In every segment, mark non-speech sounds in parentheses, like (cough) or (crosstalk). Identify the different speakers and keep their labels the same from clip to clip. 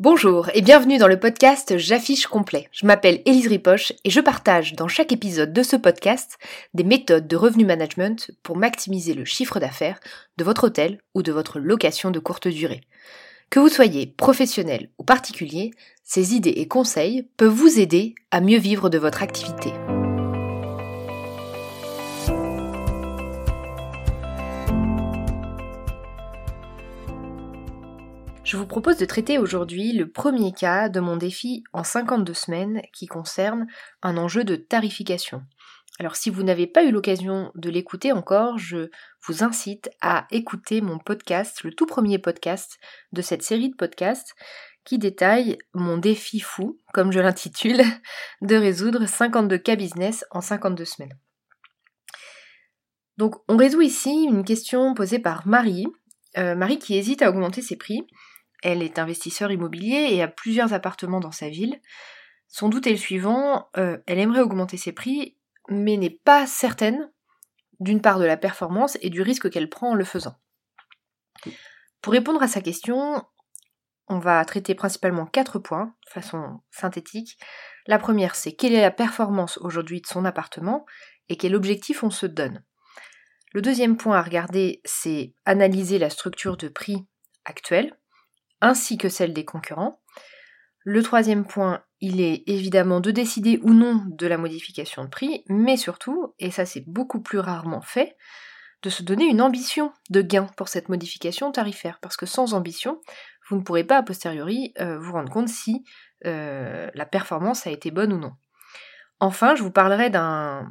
Speaker 1: Bonjour et bienvenue dans le podcast J'affiche complet. Je m'appelle Élise Ripoche et je partage dans chaque épisode de ce podcast des méthodes de revenu management pour maximiser le chiffre d'affaires de votre hôtel ou de votre location de courte durée. Que vous soyez professionnel ou particulier, ces idées et conseils peuvent vous aider à mieux vivre de votre activité. Je vous propose de traiter aujourd'hui le premier cas de mon défi en 52 semaines qui concerne un enjeu de tarification. Alors si vous n'avez pas eu l'occasion de l'écouter encore, je vous incite à écouter mon podcast, le tout premier podcast de cette série de podcasts qui détaille mon défi fou, comme je l'intitule, (laughs) de résoudre 52 cas business en 52 semaines. Donc on résout ici une question posée par Marie, euh, Marie qui hésite à augmenter ses prix elle est investisseur immobilier et a plusieurs appartements dans sa ville. Son doute est le suivant, euh, elle aimerait augmenter ses prix, mais n'est pas certaine d'une part de la performance et du risque qu'elle prend en le faisant. Pour répondre à sa question, on va traiter principalement quatre points de façon synthétique. La première, c'est quelle est la performance aujourd'hui de son appartement et quel objectif on se donne. Le deuxième point à regarder, c'est analyser la structure de prix actuelle ainsi que celle des concurrents. Le troisième point, il est évidemment de décider ou non de la modification de prix, mais surtout, et ça c'est beaucoup plus rarement fait, de se donner une ambition de gain pour cette modification tarifaire, parce que sans ambition, vous ne pourrez pas a posteriori euh, vous rendre compte si euh, la performance a été bonne ou non. Enfin, je vous parlerai d'un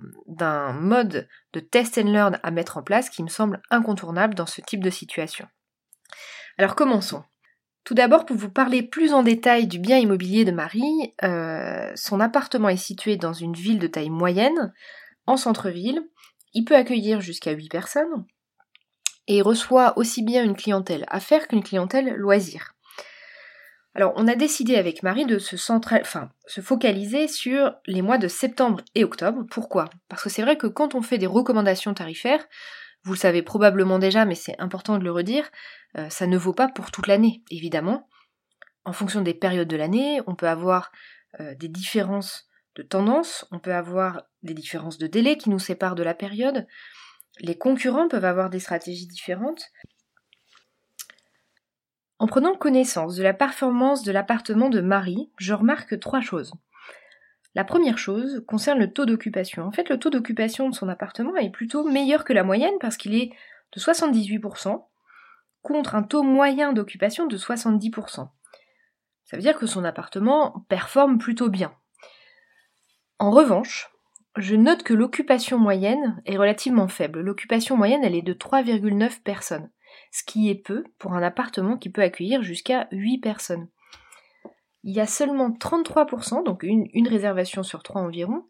Speaker 1: mode de test and learn à mettre en place qui me semble incontournable dans ce type de situation. Alors commençons. Tout d'abord, pour vous parler plus en détail du bien immobilier de Marie, euh, son appartement est situé dans une ville de taille moyenne, en centre-ville. Il peut accueillir jusqu'à 8 personnes et reçoit aussi bien une clientèle affaires qu'une clientèle loisir. Alors, on a décidé avec Marie de se focaliser sur les mois de septembre et octobre. Pourquoi? Parce que c'est vrai que quand on fait des recommandations tarifaires, vous le savez probablement déjà, mais c'est important de le redire, euh, ça ne vaut pas pour toute l'année, évidemment. En fonction des périodes de l'année, on peut avoir euh, des différences de tendance, on peut avoir des différences de délai qui nous séparent de la période. Les concurrents peuvent avoir des stratégies différentes. En prenant connaissance de la performance de l'appartement de Marie, je remarque trois choses. La première chose concerne le taux d'occupation. En fait, le taux d'occupation de son appartement est plutôt meilleur que la moyenne parce qu'il est de 78% contre un taux moyen d'occupation de 70%. Ça veut dire que son appartement performe plutôt bien. En revanche, je note que l'occupation moyenne est relativement faible. L'occupation moyenne, elle est de 3,9 personnes, ce qui est peu pour un appartement qui peut accueillir jusqu'à 8 personnes il y a seulement 33%, donc une, réservation sur trois environ,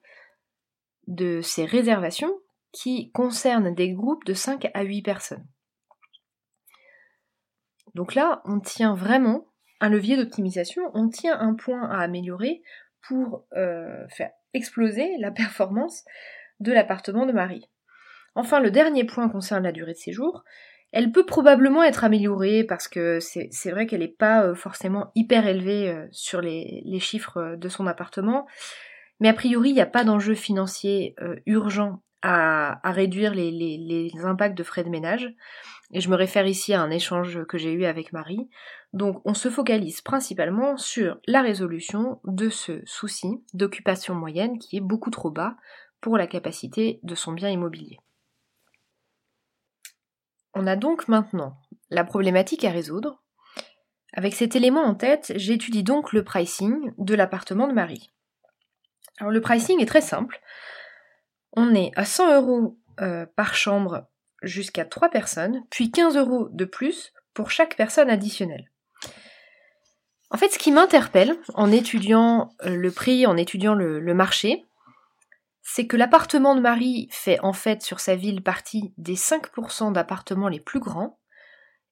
Speaker 1: de ces réservations qui concernent des groupes de 5 à 8 personnes. Donc là, on tient vraiment un levier d'optimisation, on tient un point à améliorer pour euh, faire exploser la performance de l'appartement de Marie. Enfin, le dernier point concerne la durée de séjour. Elle peut probablement être améliorée parce que c'est vrai qu'elle n'est pas euh, forcément hyper élevée euh, sur les, chiffres euh, de son appartement. Mais a priori, il n'y a pas d'enjeu financier urgent à, réduire les, les, impacts de frais de ménage. Et je me réfère ici à un échange que j'ai eu avec Marie. Donc on se focalise principalement sur la résolution de ce souci d'occupation moyenne qui est beaucoup trop bas pour la capacité de son bien immobilier. On a donc maintenant la problématique à résoudre. Avec cet élément en tête, j'étudie donc le pricing de l'appartement de Marie. Alors le pricing est très simple. On est à 100 euros euh, par chambre jusqu'à 3 personnes, puis 15 euros de plus pour chaque personne additionnelle. En fait, ce qui m'interpelle en étudiant euh, le prix, en étudiant le marché, c'est que l'appartement de Marie fait en fait sur sa ville partie des 5% d'appartements les plus grands,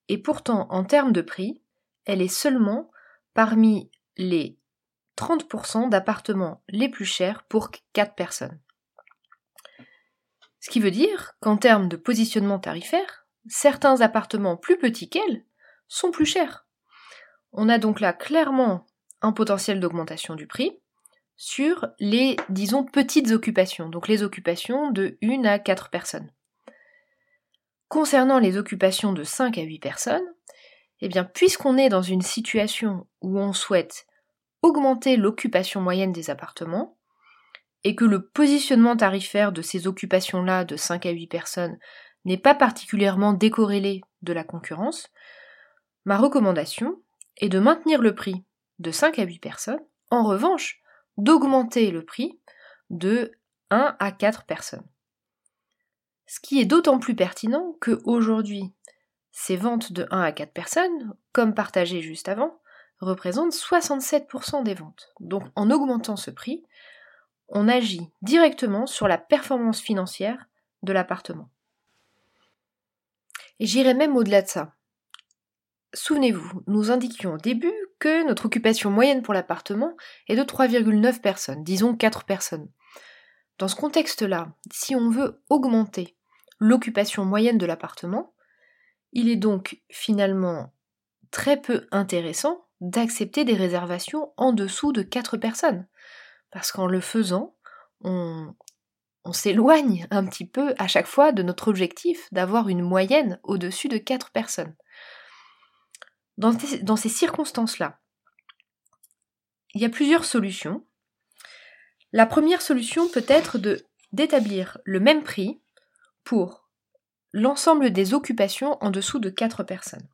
Speaker 1: et pourtant en termes de prix, elle est seulement parmi les 30% d'appartements les plus chers pour 4 personnes. Ce qui veut dire qu'en termes de positionnement tarifaire, certains appartements plus petits qu'elle sont plus chers. On a donc là clairement un potentiel d'augmentation du prix sur les, disons, petites occupations, donc les occupations de 1 à 4 personnes. Concernant les occupations de 5 à 8 personnes, eh bien, puisqu'on est dans une situation où on souhaite augmenter l'occupation moyenne des appartements, et que le positionnement tarifaire de ces occupations-là de 5 à 8 personnes n'est pas particulièrement décorrélé de la concurrence, ma recommandation est de maintenir le prix de 5 à 8 personnes, en revanche, d'augmenter le prix de 1 à 4 personnes. Ce qui est d'autant plus pertinent que aujourd'hui, ces ventes de 1 à 4 personnes, comme partagé juste avant, représentent 67% des ventes. Donc en augmentant ce prix, on agit directement sur la performance financière de l'appartement. Et j'irai même au-delà de ça. Souvenez-vous, nous indiquions au début que notre occupation moyenne pour l'appartement est de 3,9 personnes, disons 4 personnes. Dans ce contexte-là, si on veut augmenter l'occupation moyenne de l'appartement, il est donc finalement très peu intéressant d'accepter des réservations en dessous de 4 personnes. Parce qu'en le faisant, on, s'éloigne un petit peu à chaque fois de notre objectif d'avoir une moyenne au-dessus de 4 personnes. Dans, ces circonstances-là, il y a plusieurs solutions. La première solution peut être d'établir le même prix pour l'ensemble des occupations en dessous de 4 personnes.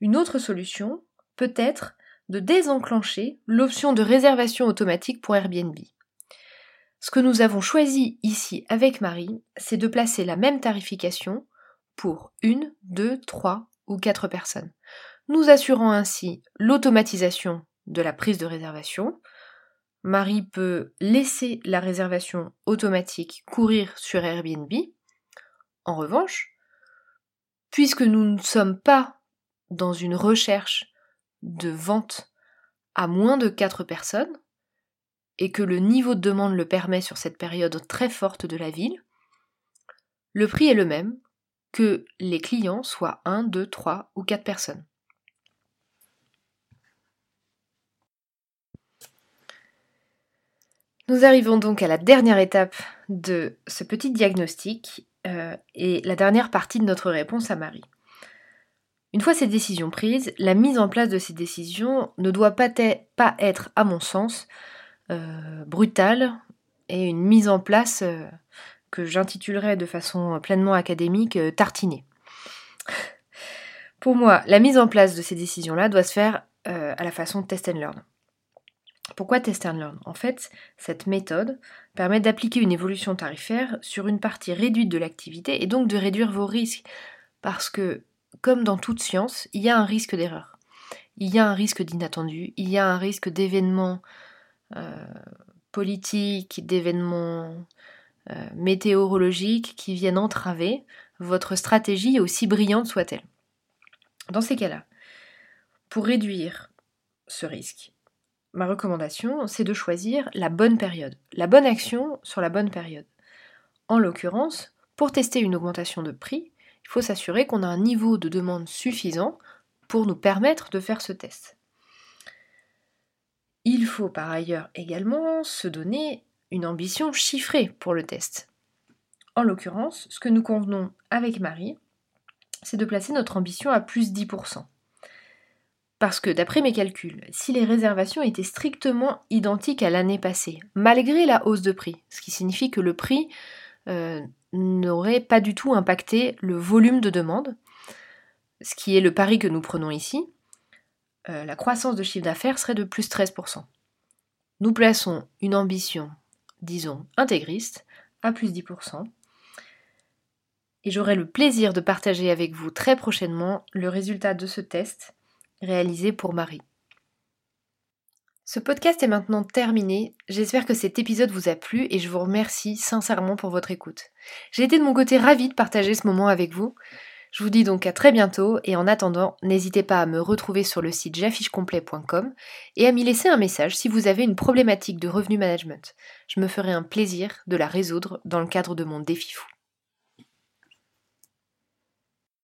Speaker 1: Une autre solution peut être de désenclencher l'option de réservation automatique pour Airbnb. Ce que nous avons choisi ici avec Marie, c'est de placer la même tarification pour une, deux, trois ou quatre personnes, nous assurant ainsi l'automatisation de la prise de réservation. Marie peut laisser la réservation automatique courir sur Airbnb. En revanche, puisque nous ne sommes pas dans une recherche de vente à moins de quatre personnes, et que le niveau de demande le permet sur cette période très forte de la ville, le prix est le même que les clients soient 1, 2, 3 ou 4 personnes. Nous arrivons donc à la dernière étape de ce petit diagnostic euh, et la dernière partie de notre réponse à Marie. Une fois ces décisions prises, la mise en place de ces décisions ne doit pas, être, à mon sens, euh, brutale et une mise en place euh, que j'intitulerais de façon pleinement académique euh, tartinée. Pour moi, la mise en place de ces décisions-là doit se faire à la façon test and learn. Pourquoi test and learn? En fait, cette méthode permet d'appliquer une évolution tarifaire sur une partie réduite de l'activité et donc de réduire vos risques. Parce que, comme dans toute science, il y a un risque d'erreur. Il y a un risque d'inattendu, il y a un risque d'événements euh, politiques, d'événements euh, météorologiques qui viennent entraver votre stratégie aussi brillante soit-elle. Dans ces cas-là, pour réduire ce risque, ma recommandation, c'est de choisir la bonne période, la bonne action sur la bonne période. En l'occurrence, pour tester une augmentation de prix, il faut s'assurer qu'on a un niveau de demande suffisant pour nous permettre de faire ce test. Il faut par ailleurs également se donner une ambition chiffrée pour le test. En l'occurrence, ce que nous convenons avec Marie, c'est de placer notre ambition à plus 10%. Parce que d'après mes calculs, si les réservations étaient strictement identiques à l'année passée, malgré la hausse de prix, ce qui signifie que le prix euh, n'aurait pas du tout impacté le volume de demande, ce qui est le pari que nous prenons ici, euh, la croissance de chiffre d'affaires serait de plus 13%. Nous plaçons une ambition, disons, intégriste, à plus 10%. Et j'aurai le plaisir de partager avec vous très prochainement le résultat de ce test réalisé pour Marie. Ce podcast est maintenant terminé. J'espère que cet épisode vous a plu et je vous remercie sincèrement pour votre écoute. J'ai été de mon côté ravie de partager ce moment avec vous. Je vous dis donc à très bientôt et en attendant, n'hésitez pas à me retrouver sur le site j'affichecomplet.com et à m'y laisser un message si vous avez une problématique de revenu management. Je me ferai un plaisir de la résoudre dans le cadre de mon défi fou.